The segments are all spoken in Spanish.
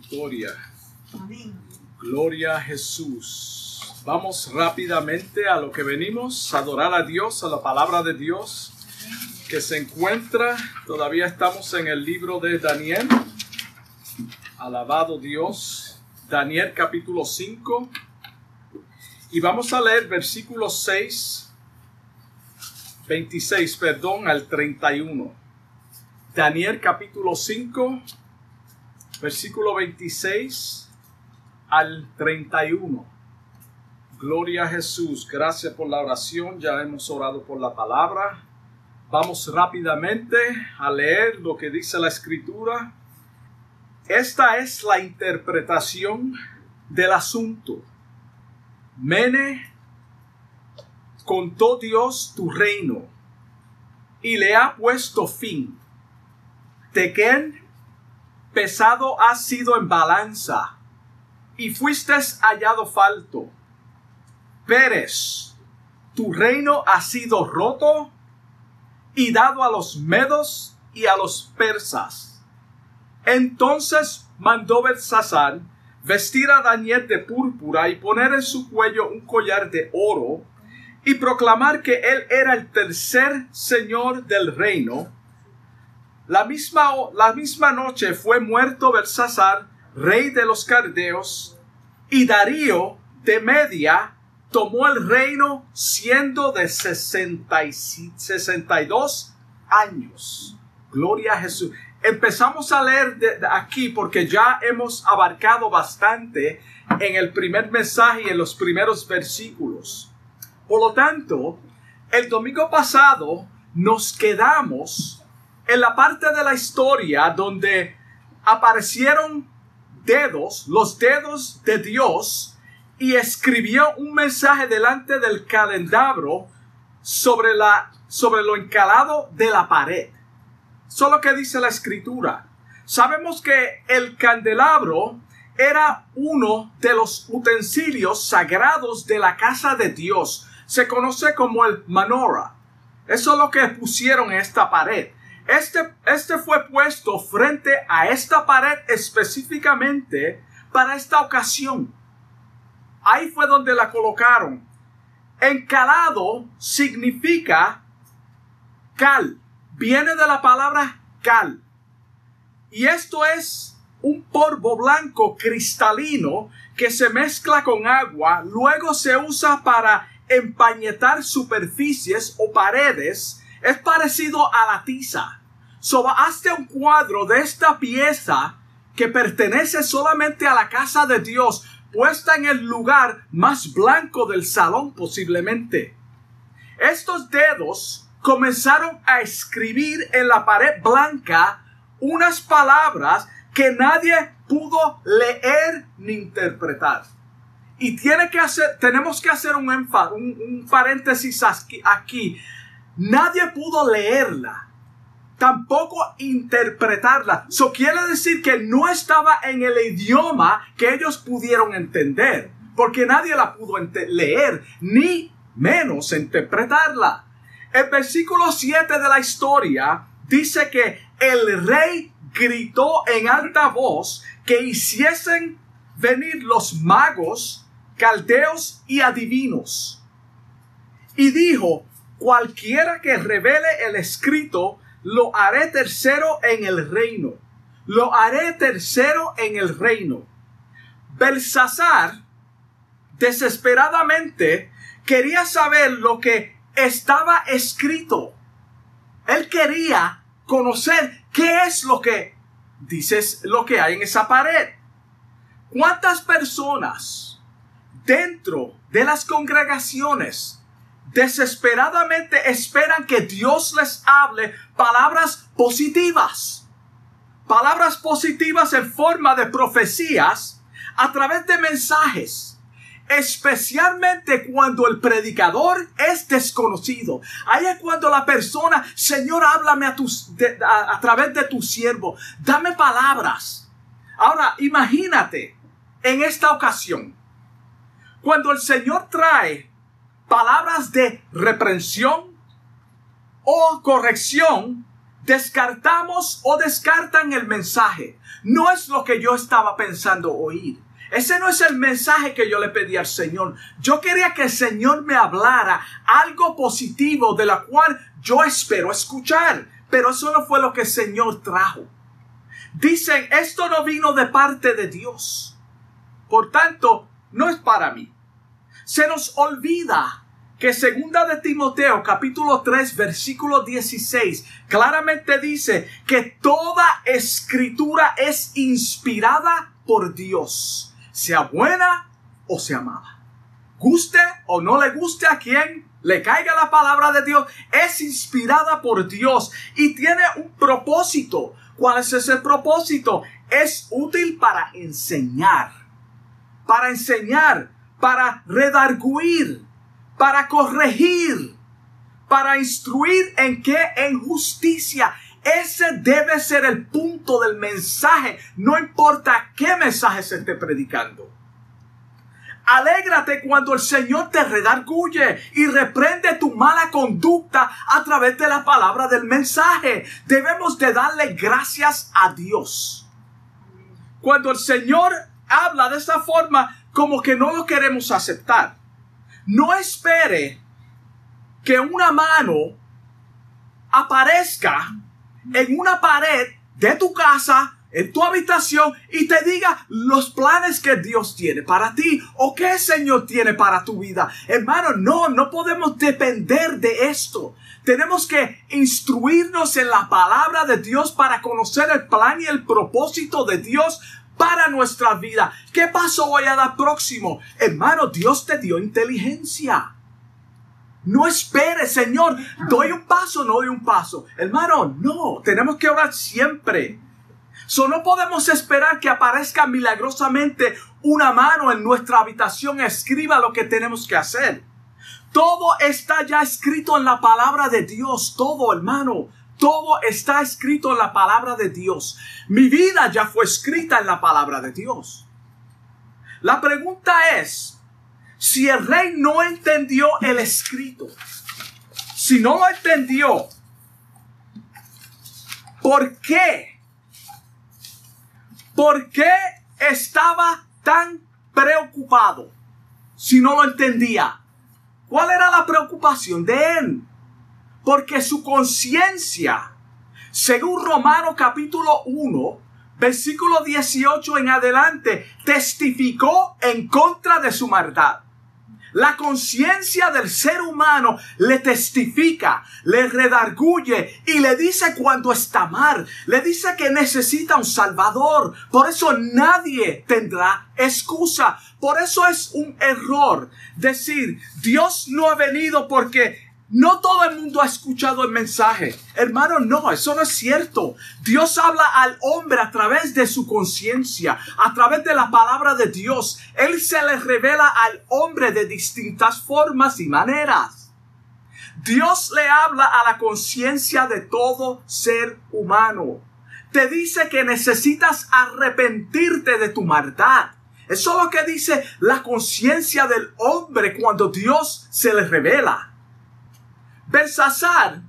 Victoria. Gloria a Jesús. Vamos rápidamente a lo que venimos, a adorar a Dios, a la palabra de Dios que se encuentra, todavía estamos en el libro de Daniel. Alabado Dios. Daniel capítulo 5. Y vamos a leer versículos 6, 26, perdón, al 31. Daniel capítulo 5, versículo 26 al 31. Gloria a Jesús. Gracias por la oración. Ya hemos orado por la palabra. Vamos rápidamente a leer lo que dice la escritura. Esta es la interpretación del asunto. Mene, contó Dios tu reino y le ha puesto fin. Tequén, pesado has sido en balanza y fuiste hallado falto. Pérez, tu reino ha sido roto y dado a los medos y a los persas. Entonces mandó Belsasar vestir a Daniel de púrpura y poner en su cuello un collar de oro y proclamar que él era el tercer señor del reino. La misma, la misma noche fue muerto Belsasar, rey de los cardeos, y Darío de Media tomó el reino siendo de 62 años. Gloria a Jesús. Empezamos a leer de, aquí porque ya hemos abarcado bastante en el primer mensaje y en los primeros versículos. Por lo tanto, el domingo pasado nos quedamos en la parte de la historia donde aparecieron dedos, los dedos de Dios, y escribió un mensaje delante del calendario sobre, la, sobre lo encalado de la pared. Solo que dice la escritura. Sabemos que el candelabro era uno de los utensilios sagrados de la casa de Dios. Se conoce como el manora. Eso es lo que pusieron en esta pared. Este, este fue puesto frente a esta pared específicamente para esta ocasión. Ahí fue donde la colocaron. Encalado significa cal. Viene de la palabra cal. Y esto es un polvo blanco cristalino que se mezcla con agua, luego se usa para empañetar superficies o paredes. Es parecido a la tiza. So, hazte un cuadro de esta pieza que pertenece solamente a la casa de Dios, puesta en el lugar más blanco del salón posiblemente. Estos dedos comenzaron a escribir en la pared blanca unas palabras que nadie pudo leer ni interpretar. Y tiene que hacer, tenemos que hacer un, un, un paréntesis aquí, aquí. Nadie pudo leerla tampoco interpretarla. Eso quiere decir que no estaba en el idioma que ellos pudieron entender, porque nadie la pudo leer, ni menos interpretarla. El versículo 7 de la historia dice que el rey gritó en alta voz que hiciesen venir los magos, caldeos y adivinos. Y dijo, cualquiera que revele el escrito lo haré tercero en el reino. Lo haré tercero en el reino. Belsasar desesperadamente quería saber lo que estaba escrito. Él quería conocer qué es lo que dices lo que hay en esa pared. ¿Cuántas personas dentro de las congregaciones desesperadamente esperan que Dios les hable palabras positivas. Palabras positivas en forma de profecías a través de mensajes. Especialmente cuando el predicador es desconocido. Ahí es cuando la persona, Señor, háblame a, tus, a, través de tu siervo. Dame palabras. Ahora, imagínate en esta ocasión. Cuando el Señor trae palabras de reprensión o corrección descartamos o descartan el mensaje. No es lo que yo estaba pensando oír. Ese no es el mensaje que yo le pedí al Señor. Yo quería que el Señor me hablara algo positivo de la cual yo espero escuchar. Pero eso no fue lo que el Señor trajo. Dicen, esto no vino de parte de Dios. Por tanto, no es para mí. Se nos olvida que segunda de Timoteo capítulo 3 versículo 16 claramente dice que toda escritura es inspirada por Dios, sea buena o sea mala. Guste o no le guste a quien le caiga la palabra de Dios, es inspirada por Dios y tiene un propósito. ¿Cuál es ese propósito? Es útil para enseñar, para enseñar, para redarguir, para corregir, para instruir en qué? En justicia. Ese debe ser el punto del mensaje, no importa qué mensaje se esté predicando. Alégrate cuando el Señor te redarguye y reprende tu mala conducta a través de la palabra del mensaje. Debemos de darle gracias a Dios. Cuando el Señor habla de esa forma, como que no lo queremos aceptar. No espere que una mano aparezca en una pared de tu casa, en tu habitación, y te diga los planes que Dios tiene para ti o que el Señor tiene para tu vida. Hermano, no, no podemos depender de esto. Tenemos que instruirnos en la palabra de Dios para conocer el plan y el propósito de Dios para nuestra vida. ¿Qué paso voy a dar próximo? Hermano, Dios te dio inteligencia. No espere, Señor, doy un paso, no doy un paso. Hermano, no, tenemos que orar siempre. So, no podemos esperar que aparezca milagrosamente una mano en nuestra habitación escriba lo que tenemos que hacer. Todo está ya escrito en la palabra de Dios, todo, hermano. Todo está escrito en la palabra de Dios. Mi vida ya fue escrita en la palabra de Dios. La pregunta es, si el rey no entendió el escrito, si no lo entendió, ¿por qué? ¿Por qué estaba tan preocupado si no lo entendía? ¿Cuál era la preocupación de él? Porque su conciencia, según Romano capítulo 1, versículo 18 en adelante, testificó en contra de su maldad. La conciencia del ser humano le testifica, le redarguye y le dice cuando está mal, le dice que necesita un salvador. Por eso nadie tendrá excusa. Por eso es un error decir, Dios no ha venido porque no todo el mundo ha escuchado el mensaje. Hermano, no, eso no es cierto. Dios habla al hombre a través de su conciencia, a través de la palabra de Dios. Él se le revela al hombre de distintas formas y maneras. Dios le habla a la conciencia de todo ser humano. Te dice que necesitas arrepentirte de tu maldad. Eso es lo que dice la conciencia del hombre cuando Dios se le revela. Belsasar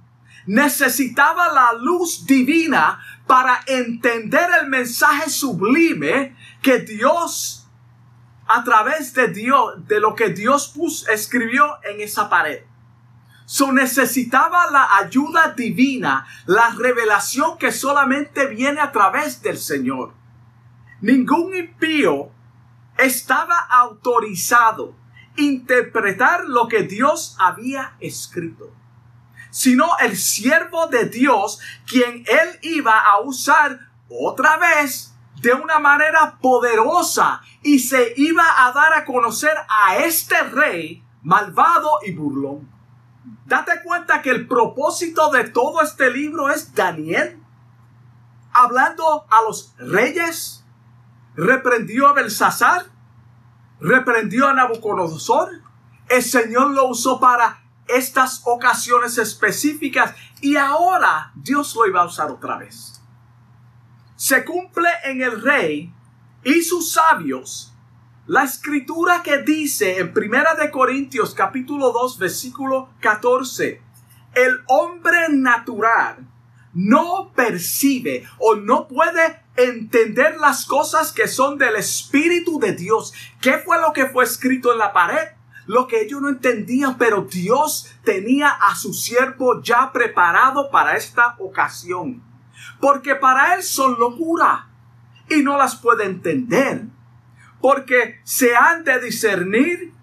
necesitaba la luz divina para entender el mensaje sublime que Dios, a través de Dios, de lo que Dios escribió en esa pared. So necesitaba la ayuda divina, la revelación que solamente viene a través del Señor. Ningún impío estaba autorizado interpretar lo que Dios había escrito sino el siervo de Dios, quien él iba a usar otra vez de una manera poderosa y se iba a dar a conocer a este rey malvado y burlón. Date cuenta que el propósito de todo este libro es Daniel hablando a los reyes, reprendió a Belsasar, reprendió a Nabucodonosor. El Señor lo usó para estas ocasiones específicas y ahora Dios lo iba a usar otra vez. Se cumple en el rey y sus sabios la escritura que dice en Primera de Corintios capítulo 2 versículo 14, el hombre natural no percibe o no puede entender las cosas que son del Espíritu de Dios. ¿Qué fue lo que fue escrito en la pared? Lo que ellos no entendían, pero Dios tenía a su siervo ya preparado para esta ocasión. Porque para él son locura y no las puede entender. Porque se han de discernir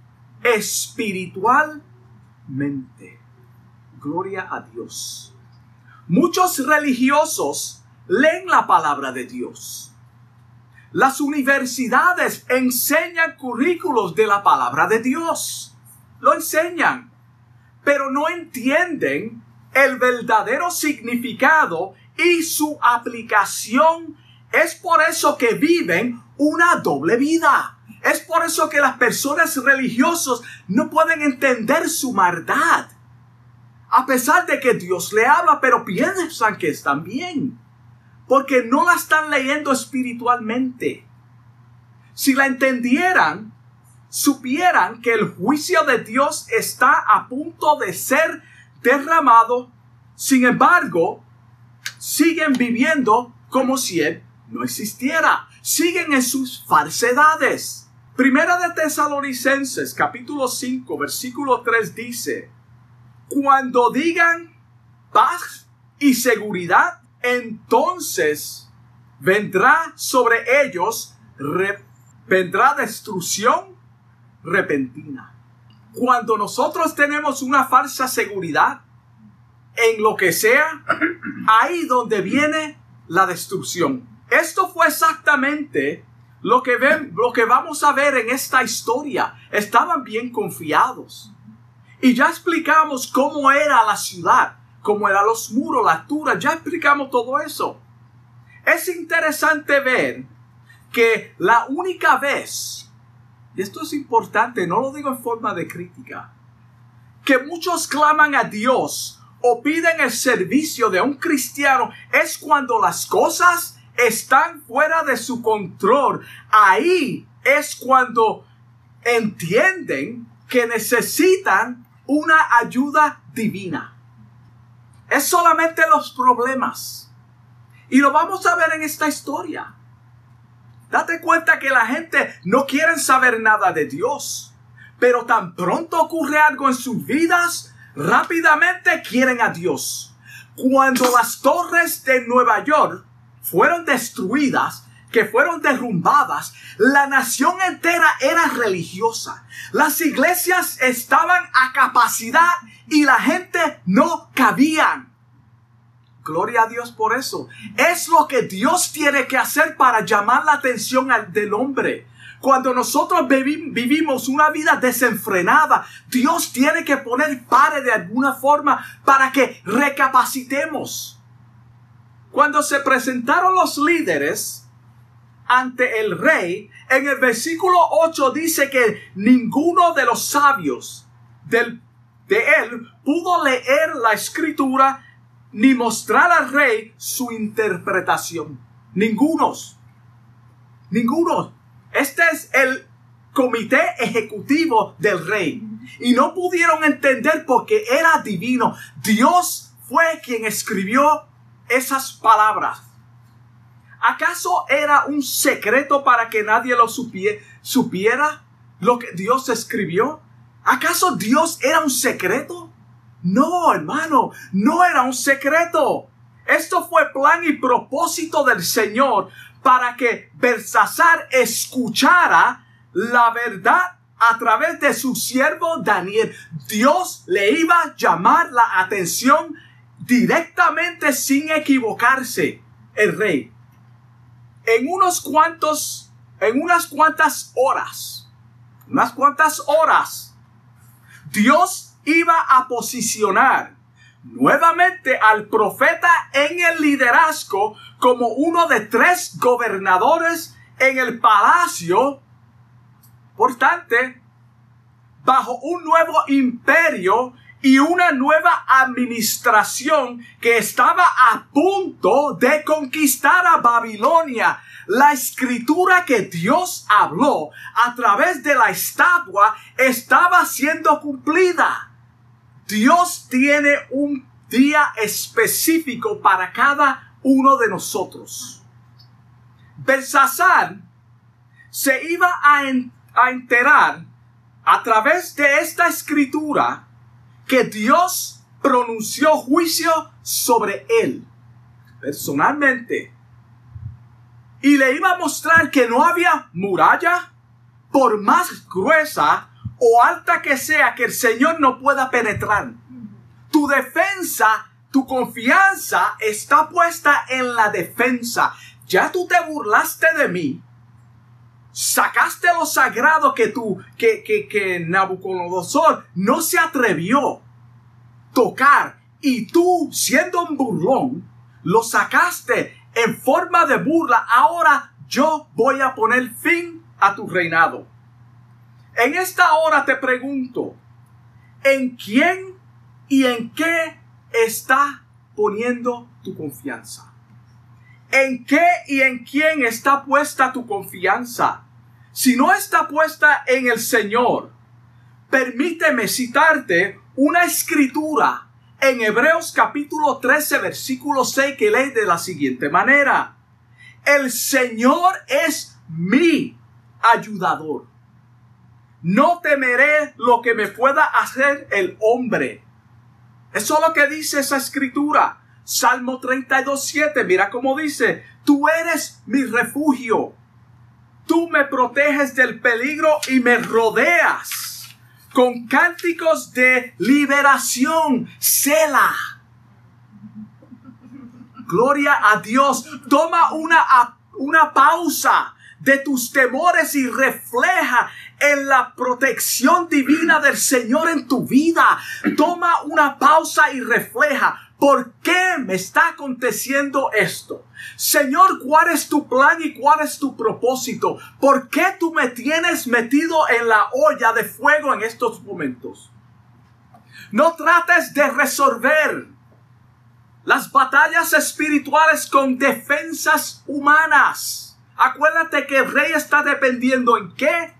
espiritualmente. Gloria a Dios. Muchos religiosos leen la palabra de Dios. Las universidades enseñan currículos de la palabra de Dios. Lo enseñan, pero no entienden el verdadero significado y su aplicación. Es por eso que viven una doble vida. Es por eso que las personas religiosas no pueden entender su maldad. A pesar de que Dios le habla, pero piensan que están bien. Porque no la están leyendo espiritualmente. Si la entendieran, supieran que el juicio de Dios está a punto de ser derramado. Sin embargo, siguen viviendo como si Él no existiera. Siguen en sus falsedades. Primera de Tesalonicenses capítulo 5 versículo 3 dice, cuando digan paz y seguridad, entonces vendrá sobre ellos, vendrá destrucción repentina. Cuando nosotros tenemos una falsa seguridad en lo que sea, ahí donde viene la destrucción. Esto fue exactamente lo que, ven, lo que vamos a ver en esta historia, estaban bien confiados. Y ya explicamos cómo era la ciudad, cómo eran los muros, la altura, ya explicamos todo eso. Es interesante ver que la única vez, y esto es importante, no lo digo en forma de crítica, que muchos claman a Dios o piden el servicio de un cristiano es cuando las cosas están fuera de su control. Ahí es cuando entienden que necesitan una ayuda divina. Es solamente los problemas. Y lo vamos a ver en esta historia. Date cuenta que la gente no quiere saber nada de Dios. Pero tan pronto ocurre algo en sus vidas, rápidamente quieren a Dios. Cuando las torres de Nueva York fueron destruidas, que fueron derrumbadas, la nación entera era religiosa. Las iglesias estaban a capacidad y la gente no cabían. Gloria a Dios por eso. Es lo que Dios tiene que hacer para llamar la atención del hombre. Cuando nosotros vivimos una vida desenfrenada, Dios tiene que poner pare de alguna forma para que recapacitemos. Cuando se presentaron los líderes ante el rey, en el versículo 8 dice que ninguno de los sabios del, de él pudo leer la escritura ni mostrar al rey su interpretación. Ningunos. Ninguno. Este es el comité ejecutivo del rey. Y no pudieron entender porque era divino. Dios fue quien escribió esas palabras? ¿Acaso era un secreto para que nadie lo supiera lo que Dios escribió? ¿Acaso Dios era un secreto? No, hermano, no era un secreto. Esto fue plan y propósito del Señor para que Belsasar escuchara la verdad a través de su siervo Daniel. Dios le iba a llamar la atención directamente sin equivocarse el rey. En unos cuantos, en unas cuantas horas, unas cuantas horas, Dios iba a posicionar nuevamente al profeta en el liderazgo como uno de tres gobernadores en el palacio. Por tanto, bajo un nuevo imperio y una nueva administración que estaba a punto de conquistar a Babilonia. La escritura que Dios habló a través de la estatua estaba siendo cumplida. Dios tiene un día específico para cada uno de nosotros. Belsasar se iba a, a enterar a través de esta escritura que Dios pronunció juicio sobre él personalmente y le iba a mostrar que no había muralla por más gruesa o alta que sea que el Señor no pueda penetrar. Tu defensa, tu confianza está puesta en la defensa. Ya tú te burlaste de mí. Sacaste lo sagrado que tú, que, que, que Nabucodonosor no se atrevió tocar. Y tú, siendo un burlón, lo sacaste en forma de burla. Ahora yo voy a poner fin a tu reinado. En esta hora te pregunto, ¿en quién y en qué está poniendo tu confianza? ¿En qué y en quién está puesta tu confianza? Si no está puesta en el Señor, permíteme citarte una escritura en Hebreos capítulo 13, versículo 6, que lee de la siguiente manera. El Señor es mi ayudador. No temeré lo que me pueda hacer el hombre. Eso es lo que dice esa escritura. Salmo 32, 7. Mira cómo dice, tú eres mi refugio. Tú me proteges del peligro y me rodeas con cánticos de liberación. Sela. Gloria a Dios. Toma una, una pausa de tus temores y refleja en la protección divina del Señor en tu vida. Toma una pausa y refleja. ¿Por qué me está aconteciendo esto? Señor, ¿cuál es tu plan y cuál es tu propósito? ¿Por qué tú me tienes metido en la olla de fuego en estos momentos? No trates de resolver las batallas espirituales con defensas humanas. Acuérdate que el rey está dependiendo en qué?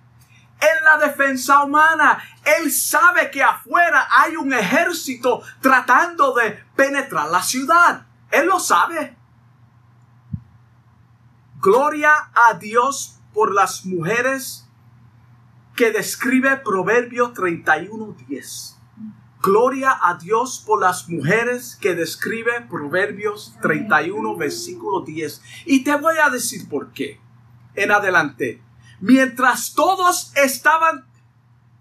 En la defensa humana. Él sabe que afuera hay un ejército tratando de penetrar la ciudad. Él lo sabe. Gloria a Dios por las mujeres que describe Proverbio 31.10. Gloria a Dios por las mujeres que describe Proverbios 31, versículo 10. Y te voy a decir por qué. En adelante. Mientras todos estaban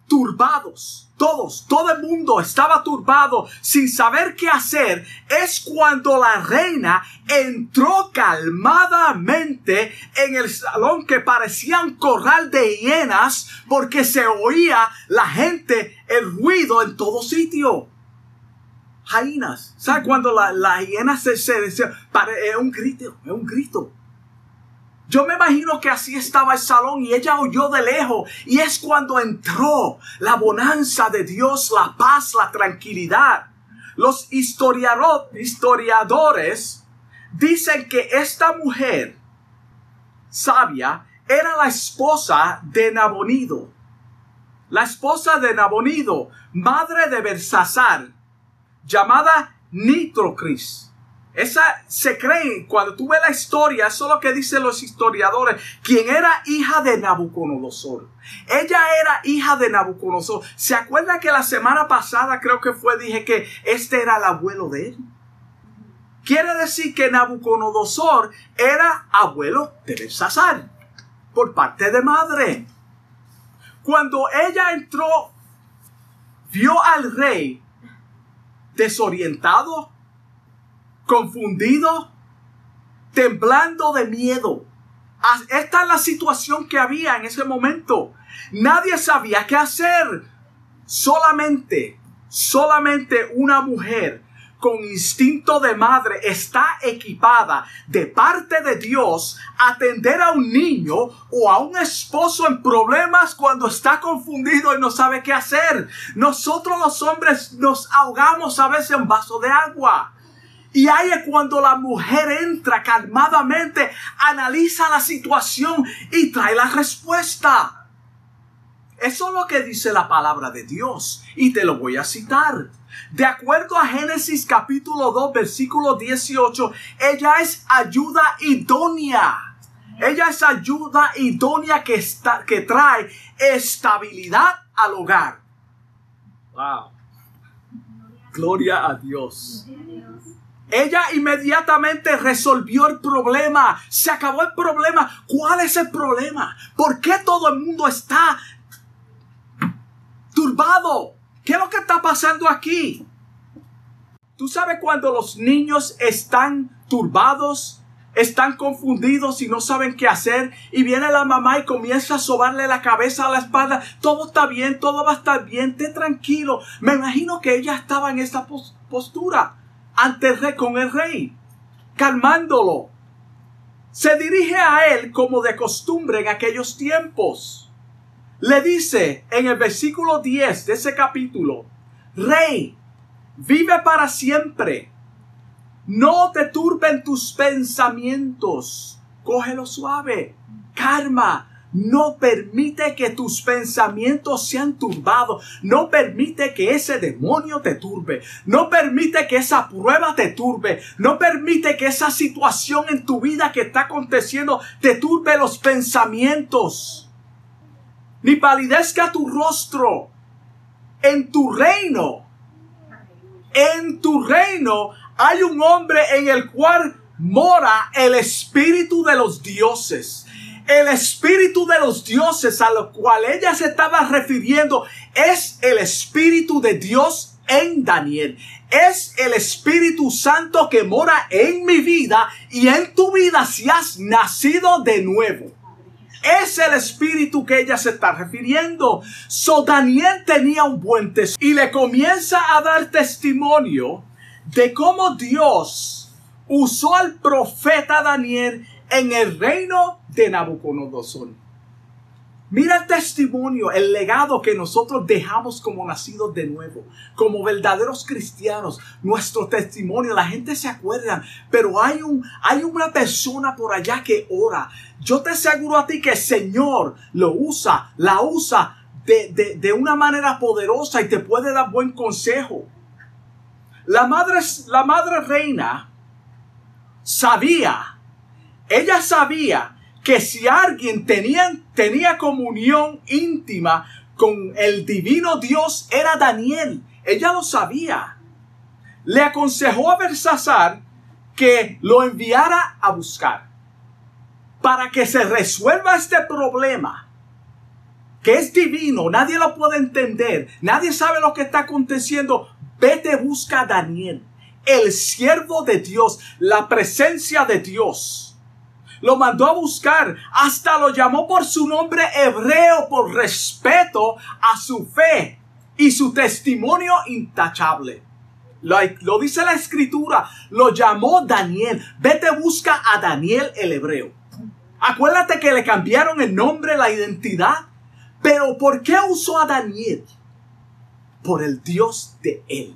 turbados, todos, todo el mundo estaba turbado sin saber qué hacer, es cuando la reina entró calmadamente en el salón que parecía un corral de hienas porque se oía la gente, el ruido en todo sitio. Jainas, ¿sabes cuando la, la hiena se, se, es un grito, es un grito. Yo me imagino que así estaba el salón y ella oyó de lejos y es cuando entró la bonanza de Dios, la paz, la tranquilidad. Los historiadores dicen que esta mujer sabia era la esposa de Nabonido. La esposa de Nabonido, madre de Bersasar, llamada Nitrocris. Esa se cree, cuando tú ves la historia, eso es lo que dicen los historiadores, quien era hija de Nabucodonosor. Ella era hija de Nabucodonosor. ¿Se acuerda que la semana pasada creo que fue, dije que este era el abuelo de él? Quiere decir que Nabucodonosor era abuelo de Belsasar, por parte de madre. Cuando ella entró, vio al rey desorientado, confundido, temblando de miedo. Ah, esta es la situación que había en ese momento. Nadie sabía qué hacer. Solamente, solamente una mujer con instinto de madre está equipada de parte de Dios a atender a un niño o a un esposo en problemas cuando está confundido y no sabe qué hacer. Nosotros los hombres nos ahogamos a veces en vaso de agua. Y ahí es cuando la mujer entra calmadamente, analiza la situación y trae la respuesta. Eso es lo que dice la palabra de Dios y te lo voy a citar. De acuerdo a Génesis capítulo 2 versículo 18, ella es ayuda idónea. Ella es ayuda idónea que, está, que trae estabilidad al hogar. Wow. Gloria a Dios. Ella inmediatamente resolvió el problema. Se acabó el problema. ¿Cuál es el problema? ¿Por qué todo el mundo está turbado? ¿Qué es lo que está pasando aquí? Tú sabes cuando los niños están turbados, están confundidos y no saben qué hacer y viene la mamá y comienza a sobarle la cabeza a la espalda. Todo está bien, todo va a estar bien, te tranquilo. Me imagino que ella estaba en esa postura ante el rey con el rey, calmándolo. Se dirige a él como de costumbre en aquellos tiempos le dice en el versículo 10 de ese capítulo, Rey, vive para siempre. No te turben tus pensamientos. Cógelo suave. Karma. No permite que tus pensamientos sean turbados. No permite que ese demonio te turbe. No permite que esa prueba te turbe. No permite que esa situación en tu vida que está aconteciendo te turbe los pensamientos ni palidezca tu rostro. En tu reino, en tu reino hay un hombre en el cual mora el espíritu de los dioses. El espíritu de los dioses a lo cual ella se estaba refiriendo es el espíritu de Dios en Daniel. Es el Espíritu Santo que mora en mi vida y en tu vida si has nacido de nuevo. Es el espíritu que ella se está refiriendo. So Daniel tenía un buen testimonio y le comienza a dar testimonio de cómo Dios usó al profeta Daniel en el reino de Nabucodonosor. Mira el testimonio, el legado que nosotros dejamos como nacidos de nuevo, como verdaderos cristianos. Nuestro testimonio, la gente se acuerda, pero hay, un, hay una persona por allá que ora. Yo te aseguro a ti que el Señor lo usa, la usa de, de una manera poderosa y te puede dar buen consejo. La madre, la madre reina sabía, ella sabía que si alguien tenía, tenía comunión íntima con el divino Dios era Daniel. Ella lo sabía. Le aconsejó a Belsasar que lo enviara a buscar para que se resuelva este problema que es divino, nadie lo puede entender, nadie sabe lo que está aconteciendo. Vete, busca a Daniel, el siervo de Dios, la presencia de Dios lo mandó a buscar, hasta lo llamó por su nombre hebreo por respeto a su fe y su testimonio intachable. Lo, dice la escritura, lo llamó Daniel. Vete busca a Daniel el hebreo. Acuérdate que le cambiaron el nombre, la identidad. Pero ¿por qué usó a Daniel? Por el Dios de él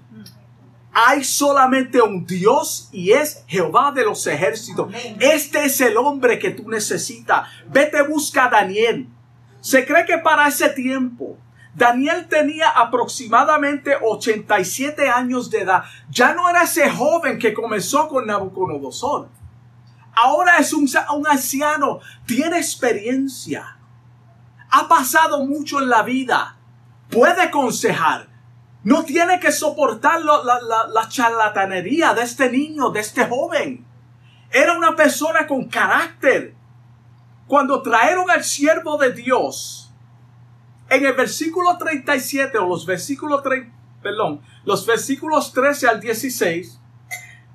hay solamente un Dios y es Jehová de los ejércitos. Este es el hombre que tú necesitas. Vete busca a Daniel. Se cree que para ese tiempo Daniel tenía aproximadamente 87 años de edad. Ya no era ese joven que comenzó con Nabucodonosor. Ahora es un, un anciano, tiene experiencia. Ha pasado mucho en la vida. Puede aconsejar no tiene que soportar la, charlatanería de este niño, de este joven. Era una persona con carácter. Cuando trajeron al siervo de Dios, en el versículo 37 o los versículos, perdón, los versículos 13 al 16,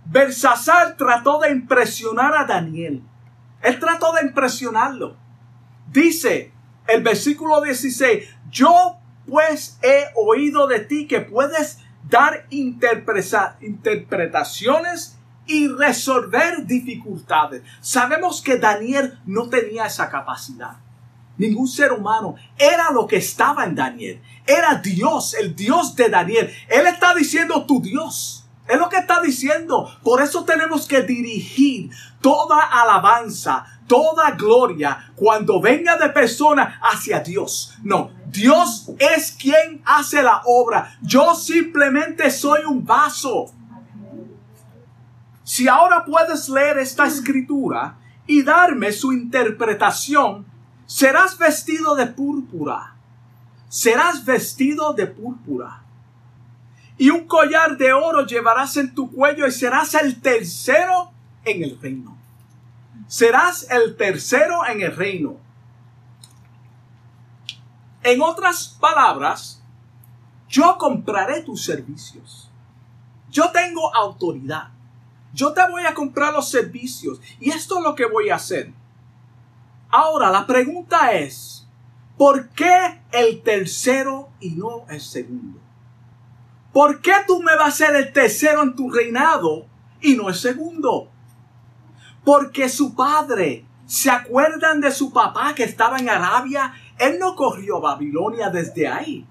Belsasar trató de impresionar a Daniel. Él trató de impresionarlo. Dice el versículo 16, yo pues he oído de ti que puedes dar interpretaciones y resolver dificultades. Sabemos que Daniel no tenía esa capacidad. Ningún ser humano. Era lo que estaba en Daniel. Era Dios, el Dios de Daniel. Él está diciendo tu Dios. Es lo que está diciendo. Por eso tenemos que dirigir toda alabanza, toda gloria cuando venga de persona hacia Dios. No, Dios es quien hace la obra. Yo simplemente soy un vaso. Si ahora puedes leer esta escritura y darme su interpretación, serás vestido de púrpura. Serás vestido de púrpura. Y un collar de oro llevarás en tu cuello y serás el tercero en el reino. Serás el tercero en el reino. En otras palabras, yo compraré tus servicios. Yo tengo autoridad. Yo te voy a comprar los servicios y esto es lo que voy a hacer. Ahora, la pregunta es, ¿por qué el tercero y no el segundo? ¿Por qué tú me vas a ser el tercero en tu reinado y no el segundo? Porque su padre, ¿se acuerdan de su papá que estaba en Arabia? Él no corrió Babilonia desde ahí.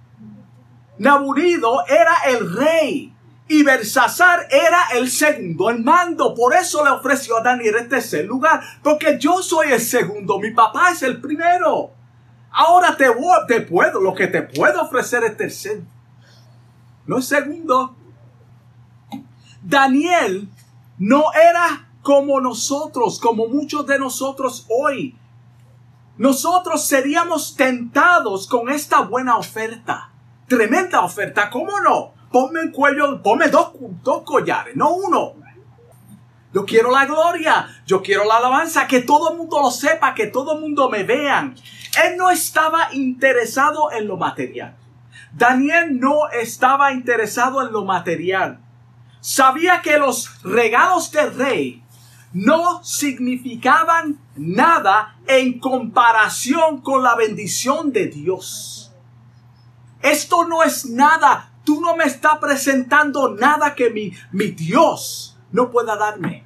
Naburido era el rey y Bersasar era el segundo en mando. Por eso le ofreció a Daniel el tercer lugar. Porque yo soy el segundo. Mi papá es el primero. Ahora te, te puedo, lo que te puedo ofrecer es tercer. No es segundo. Daniel no era como nosotros, como muchos de nosotros hoy. Nosotros seríamos tentados con esta buena oferta. Tremenda oferta, ¿cómo no? ponme el cuello, ponme dos, dos collares, no uno. Yo quiero la gloria, yo quiero la alabanza, que todo el mundo lo sepa, que todo el mundo me vean. Él no estaba interesado en lo material. Daniel no estaba interesado en lo material. Sabía que los regalos del rey no significaban nada en comparación con la bendición de Dios. Esto no es nada Tú no me estás presentando nada que mi, mi Dios no pueda darme.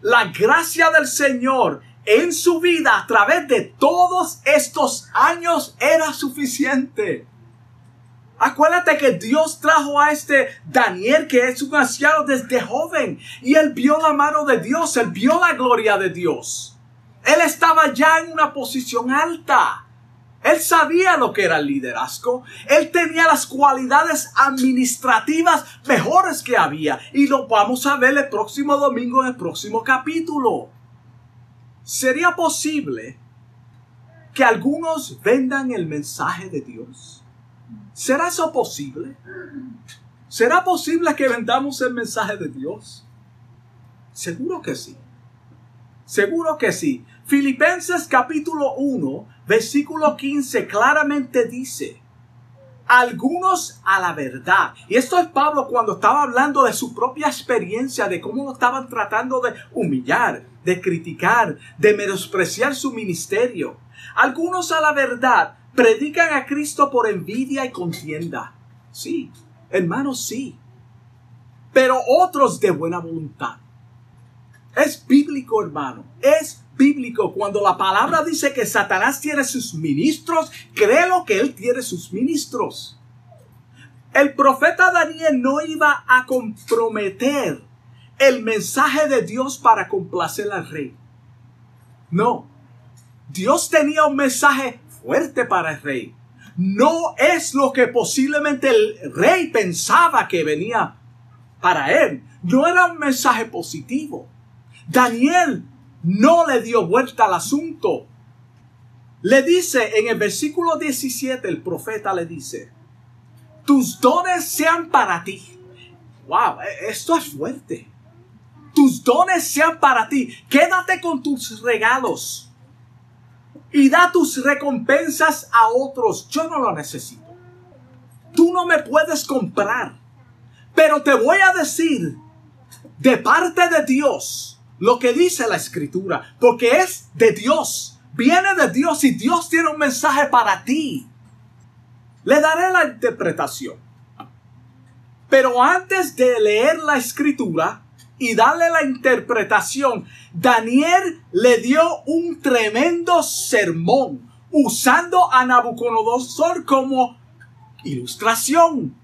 La gracia del Señor en su vida a través de todos estos años era suficiente. Acuérdate que Dios trajo a este Daniel, que es un anciano desde joven, y él vio la mano de Dios, él vio la gloria de Dios. Él estaba ya en una posición alta. Él sabía lo que era el liderazgo. Él tenía las cualidades administrativas mejores que había. Y lo vamos a ver el próximo domingo en el próximo capítulo. ¿Sería posible que algunos vendan el mensaje de Dios? ¿Será eso posible? ¿Será posible que vendamos el mensaje de Dios? Seguro que sí. Seguro que sí. Filipenses capítulo 1 versículo 15 claramente dice, algunos a la verdad. Y esto es Pablo cuando estaba hablando de su propia experiencia, de cómo lo estaban tratando de humillar, de criticar, de menospreciar su ministerio. Algunos a la verdad predican a Cristo por envidia y contienda. Sí, hermanos, sí. Pero otros de buena voluntad. Es bíblico, hermano. Es bíblico. Cuando la palabra dice que Satanás tiene sus ministros, créelo que él tiene sus ministros. El profeta Daniel no iba a comprometer el mensaje de Dios para complacer al rey. No. Dios tenía un mensaje fuerte para el rey. No es lo que posiblemente el rey pensaba que venía para él. No era un mensaje positivo. Daniel no le dio vuelta al asunto. Le dice en el versículo 17, el profeta le dice, tus dones sean para ti. Wow, e, esto es fuerte. Tus dones sean para ti. Quédate con tus regalos y da tus recompensas a otros. Yo no lo necesito. Tú no me puedes comprar. Pero te voy a decir, de parte de Dios, lo que dice la escritura, porque es de Dios, viene de Dios y Dios tiene un mensaje para ti. Le daré la interpretación. Pero antes de leer la escritura y darle la interpretación, Daniel le dio un tremendo sermón usando a Nabucodonosor como ilustración.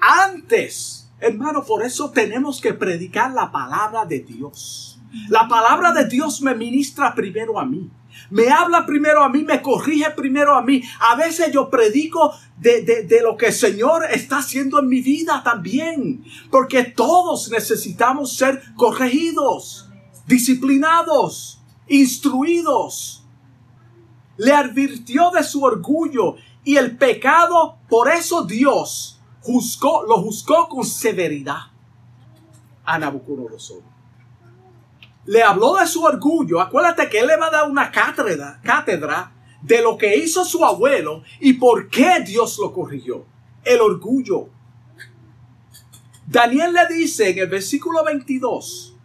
Antes, hermano, por eso tenemos que predicar la palabra de Dios. La palabra de Dios me ministra primero a mí. Me habla primero a mí, me corrige primero a mí. A veces yo predico de, de, lo que el Señor está haciendo en mi vida también. Porque todos necesitamos ser corregidos, disciplinados, instruidos. Le advirtió de su orgullo y el pecado, por eso Dios juzgó, lo juzgó con severidad a Nabucodonosor le habló de su orgullo. Acuérdate que él le va a dar una cátedra, cátedra de lo que hizo su abuelo y por qué Dios lo corrigió. El orgullo. Daniel le dice en el versículo 22,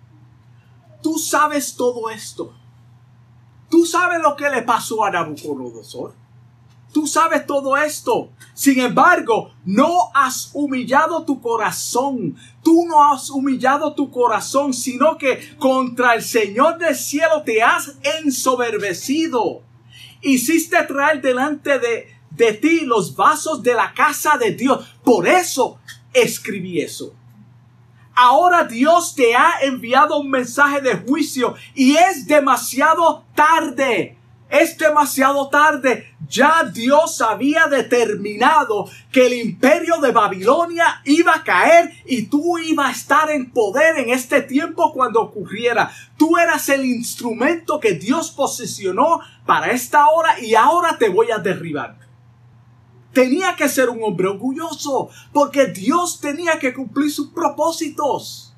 tú sabes todo esto. Tú sabes lo que le pasó a Nabucodonosor. Tú sabes todo esto. Sin embargo, no has humillado tu corazón. Tú no has humillado tu corazón, sino que contra el Señor del cielo te has ensoberbecido. Hiciste traer delante de, de ti los vasos de la casa de Dios. Por eso escribí eso. Ahora Dios te ha enviado un mensaje de juicio y es demasiado tarde. Es demasiado tarde. Ya Dios había determinado que el imperio de Babilonia iba a caer y tú ibas a estar en poder en este tiempo cuando ocurriera. Tú eras el instrumento que Dios posicionó para esta hora y ahora te voy a derribar. Tenía que ser un hombre orgulloso porque Dios tenía que cumplir sus propósitos.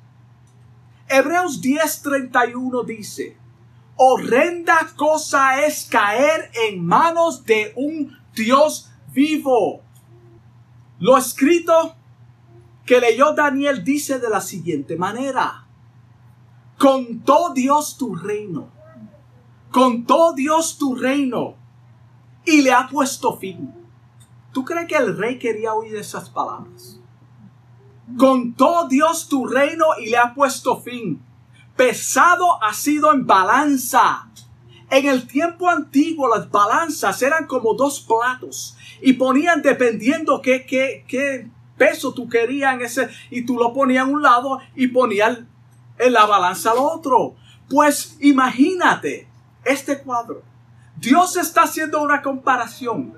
Hebreos 10:31 dice, horrenda cosa es caer en manos de un Dios vivo. Lo escrito que leyó Daniel dice de la siguiente manera. Contó Dios tu reino. Contó Dios tu reino. Y le ha puesto fin. ¿Tú crees que el rey quería oír esas palabras? Contó Dios tu reino y le ha puesto fin pesado ha sido en balanza. En el tiempo antiguo las balanzas eran como dos platos y ponían dependiendo qué, qué, qué peso tú querías en ese y tú lo ponías a un lado y ponías en la balanza al otro. Pues imagínate este cuadro. Dios está haciendo una comparación.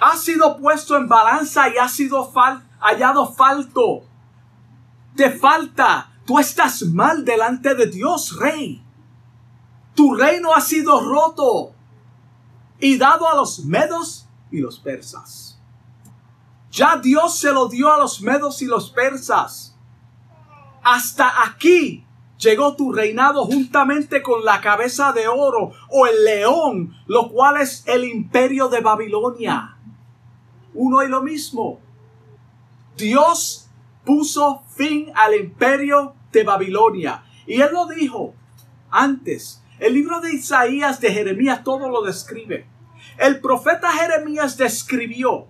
Ha sido puesto en balanza y ha sido hallado falto. Te falta Tú estás mal delante de Dios, rey. Tu reino ha sido roto y dado a los medos y los persas. Ya Dios se lo dio a los medos y los persas. Hasta aquí llegó tu reinado juntamente con la cabeza de oro o el león, lo cual es el imperio de Babilonia. Uno y lo mismo. Dios puso fin al imperio de Babilonia. Y él lo dijo antes. El libro de Isaías de Jeremías todo lo describe. El profeta Jeremías describió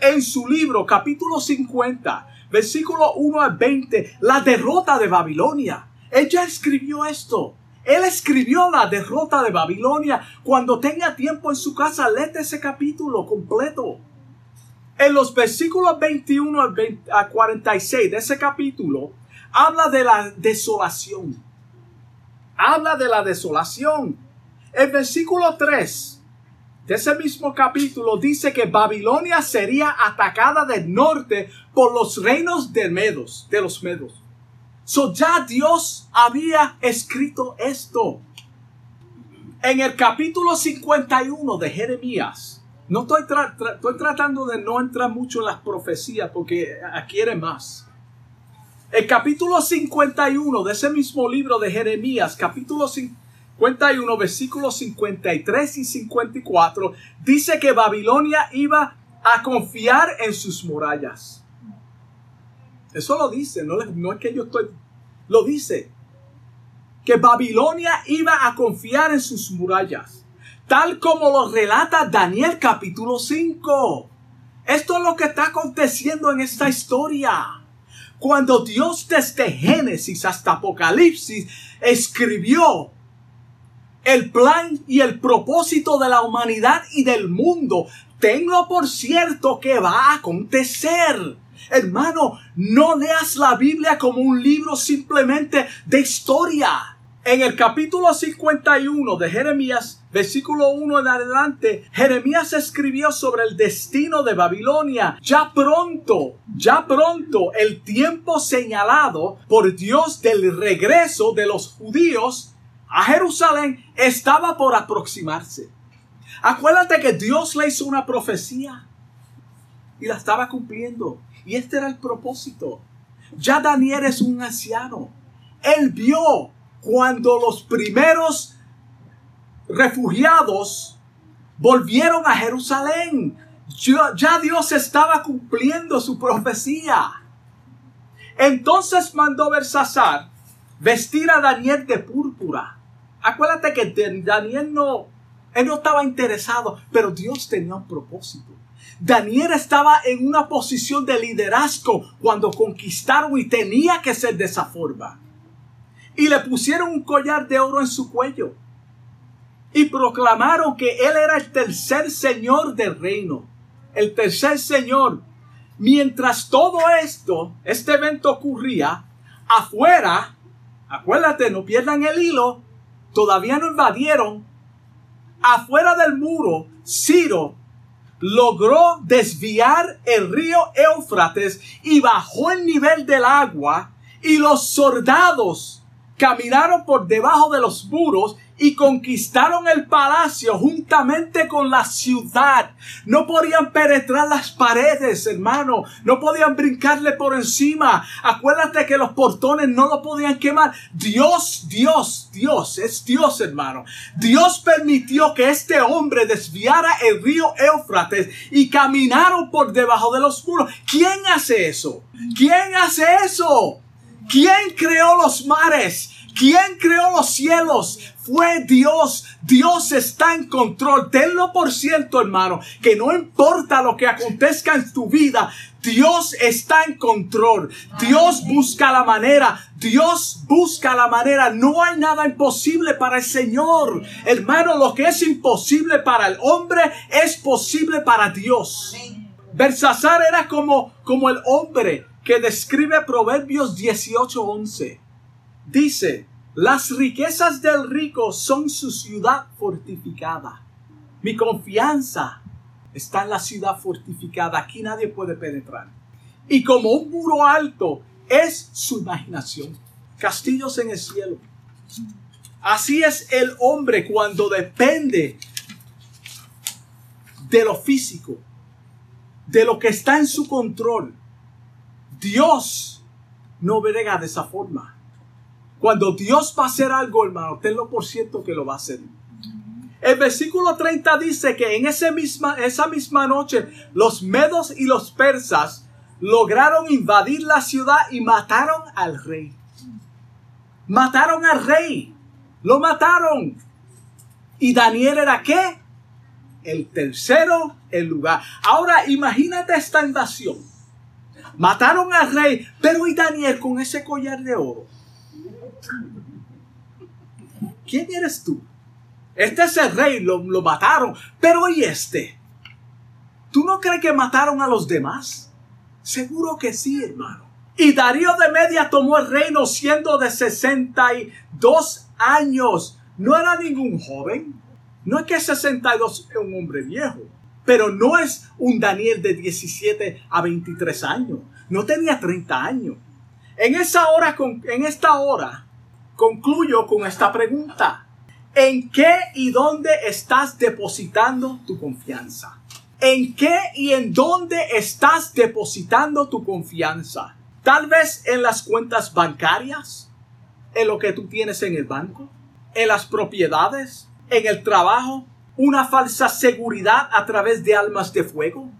en su libro capítulo 50, versículo 1 al 20, la derrota de Babilonia. Ella escribió esto. Él escribió la derrota de Babilonia. Cuando tenga tiempo en su casa, léete ese capítulo completo. En los versículos 21 al 46 de ese capítulo, habla de la desolación. Habla de la desolación. El versículo 3 de ese mismo capítulo dice que Babilonia sería atacada del norte por los reinos de Medos, de los Medos. So ya Dios había escrito esto. En el capítulo 51 de Jeremías, no estoy, estoy tratando de no entrar mucho en las profecías porque adquiere más. El capítulo 51 de ese mismo libro de Jeremías, capítulo 51, versículos 53 y 54, dice que Babilonia iba a confiar en sus murallas. Eso lo dice, no, no es que yo estoy, lo dice. Que Babilonia iba a confiar en sus murallas tal como lo relata Daniel capítulo 5. Esto es lo que está aconteciendo en esta historia. Cuando Dios desde Génesis hasta Apocalipsis escribió el plan y el propósito de la humanidad y del mundo, tengo por cierto que va a acontecer. Hermano, no leas la Biblia como un libro simplemente de historia. En el capítulo 51 de Jeremías, versículo 1 en adelante, Jeremías escribió sobre el destino de Babilonia. Ya pronto, ya pronto, el tiempo señalado por Dios del regreso de los judíos a Jerusalén estaba por aproximarse. Acuérdate que Dios le hizo una profecía y la estaba cumpliendo. Y este era el propósito. Ya Daniel es un anciano. Él vio cuando los primeros refugiados volvieron a Jerusalén. Ya, Dios estaba cumpliendo su profecía. Entonces mandó Bersasar vestir a Daniel de púrpura. Acuérdate que Daniel no, él no estaba interesado, pero Dios tenía un propósito. Daniel estaba en una posición de liderazgo cuando conquistaron y tenía que ser de esa forma y le pusieron un collar de oro en su cuello y proclamaron que él era el tercer señor del reino, el tercer señor. Mientras todo esto, este evento ocurría, afuera, acuérdate, no pierdan el hilo, todavía no invadieron, afuera del muro, Ciro logró desviar el río Éufrates y bajó el nivel del agua y los soldados caminaron por debajo de los muros y conquistaron el palacio juntamente con la ciudad. No podían penetrar las paredes, hermano. No podían brincarle por encima. Acuérdate que los portones no lo podían quemar. Dios, Dios, Dios, es Dios, hermano. Dios permitió que este hombre desviara el río Éufrates y caminaron por debajo de los muros. ¿Quién hace eso? ¿Quién hace eso? ¿Quién creó los mares? ¿Quién creó los cielos? Fue Dios. Dios está en control. Tenlo por cierto, hermano, que no importa lo que acontezca en tu vida, Dios está en control. Dios busca la manera. Dios busca la manera. No hay nada imposible para el Señor. Hermano, lo que es imposible para el hombre es posible para Dios. Belsasar era como, como el hombre que describe Proverbios 18:11. Dice, las riquezas del rico son su ciudad fortificada. Mi confianza está en la ciudad fortificada. Aquí nadie puede penetrar. Y como un muro alto es su imaginación. Castillos en el cielo. Así es el hombre cuando depende de lo físico, de lo que está en su control Dios no brega de esa forma. Cuando Dios va a hacer algo, hermano, tenlo por cierto que lo va a hacer. El versículo 30 dice que en misma, esa misma noche los medos y los persas lograron invadir la ciudad y mataron al rey. Mataron al rey. Lo mataron. ¿Y Daniel era qué? El tercero en lugar. Ahora imagínate esta invasión Mataron al rey, pero ¿y Daniel con ese collar de oro? ¿Quién eres tú? Este es el rey, lo, lo mataron, pero ¿y este? ¿Tú no crees que mataron a los demás? Seguro que sí, hermano. Y Darío de Media tomó el reino siendo de 62 años. No era ningún joven. No es que 62 es un hombre viejo. Pero no es un Daniel de 17 a 23 años. No tenía 30 años. En esa hora, en esta hora, concluyo con esta pregunta. ¿En qué y dónde estás depositando tu confianza? ¿En qué y en dónde estás depositando tu confianza? Tal vez en las cuentas bancarias, en lo que tú tienes en el banco, en las propiedades, en el trabajo, una falsa seguridad a través de almas de fuego.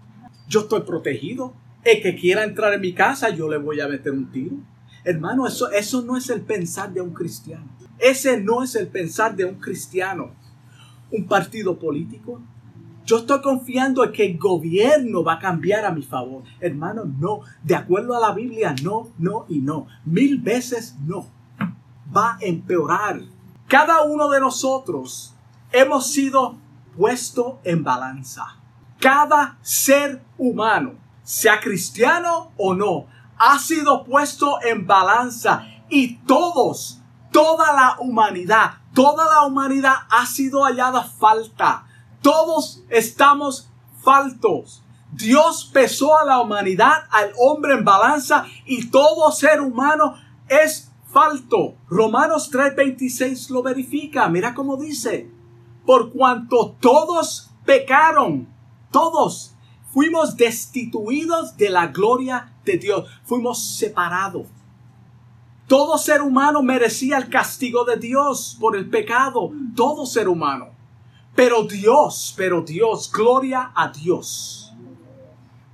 Yo estoy protegido. El que quiera entrar en mi casa, yo le voy a meter un tiro. Hermano, eso, eso no es el pensar de un cristiano. Ese no es el pensar de un cristiano. Un partido político. Yo estoy confiando en que el gobierno va a cambiar a mi favor. Hermano, no. De acuerdo a la Biblia, no, no y no. Mil veces no. Va a empeorar. Cada uno de nosotros hemos sido puesto en balanza. Cada ser humano, sea cristiano o no, ha sido puesto en balanza y todos toda la humanidad, toda la humanidad ha sido hallada falta. Todos estamos faltos. Dios pesó a la humanidad, al hombre en balanza y todo ser humano es falto. Romanos 3:26 lo verifica. Mira cómo dice. Por cuanto todos pecaron, todos fuimos destituidos de la gloria de Dios. Fuimos separados. Todo ser humano merecía el castigo de Dios por el pecado. Todo ser humano. Pero Dios, pero Dios, gloria a Dios.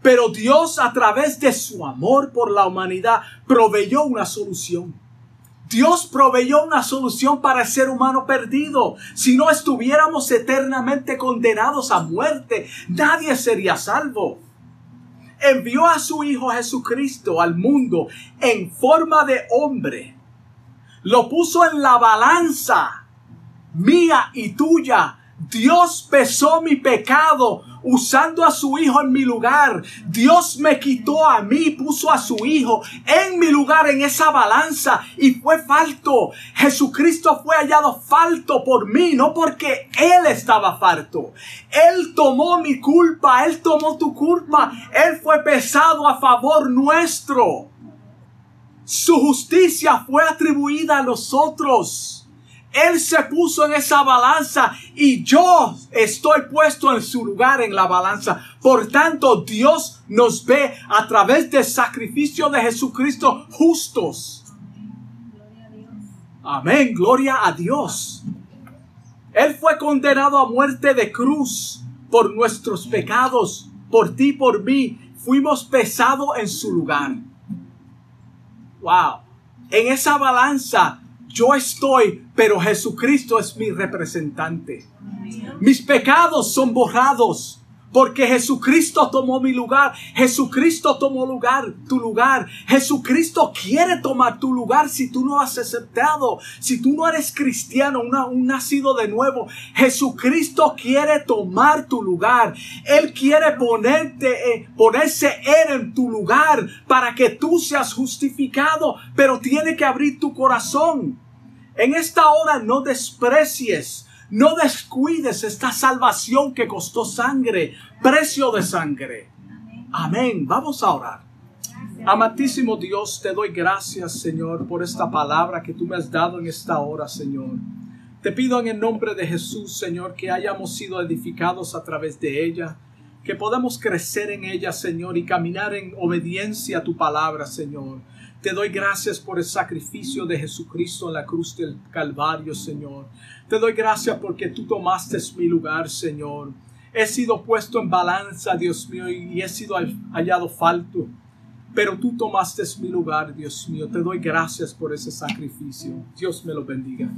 Pero Dios a través de su amor por la humanidad proveyó una solución. Dios proveyó una solución para el ser humano perdido. Si no estuviéramos eternamente condenados a muerte, nadie sería salvo. Envió a su Hijo Jesucristo al mundo en forma de hombre. Lo puso en la balanza mía y tuya Dios pesó mi pecado usando a su hijo en mi lugar. Dios me quitó a mí, puso a su hijo en mi lugar en esa balanza y fue falto. Jesucristo fue hallado falto por mí, no porque Él estaba falto. Él tomó mi culpa, Él tomó tu culpa, Él fue pesado a favor nuestro. Su justicia fue atribuida a nosotros. Él se puso en esa balanza y yo estoy puesto en su lugar en la balanza. Por tanto, Dios nos ve a través del sacrificio de Jesucristo justos. Amén, gloria a Dios. Él fue condenado a muerte de cruz por nuestros pecados, por ti, por mí. Fuimos pesados en su lugar. Wow. En esa balanza yo estoy, pero Jesucristo es mi representante. Mis pecados son borrados porque Jesucristo tomó mi lugar. Jesucristo tomó lugar, tu lugar. Jesucristo quiere tomar tu lugar si tú no has aceptado. Si tú no eres cristiano, un nacido de nuevo. Jesucristo quiere tomar tu lugar. Él quiere ponerte, eh, ponerse Él en tu lugar para que tú seas justificado. Pero tiene que abrir tu corazón. En esta hora no desprecies, no descuides esta salvación que costó sangre, precio de sangre. Amén. Vamos a orar. Amantísimo Dios, te doy gracias, Señor, por esta palabra que tú me has dado en esta hora, Señor. Te pido en el nombre de Jesús, Señor, que hayamos sido edificados a través de ella, que podamos crecer en ella, Señor, y caminar en obediencia a tu palabra, Señor. Te doy gracias por el sacrificio de Jesucristo en la cruz del Calvario, Señor. Te doy gracias porque tú tomaste mi lugar, Señor. He sido puesto en balanza, Dios mío, y he sido hallado falto. Pero tú tomaste mi lugar, Dios mío. Te doy gracias por ese sacrificio. Dios me lo bendiga.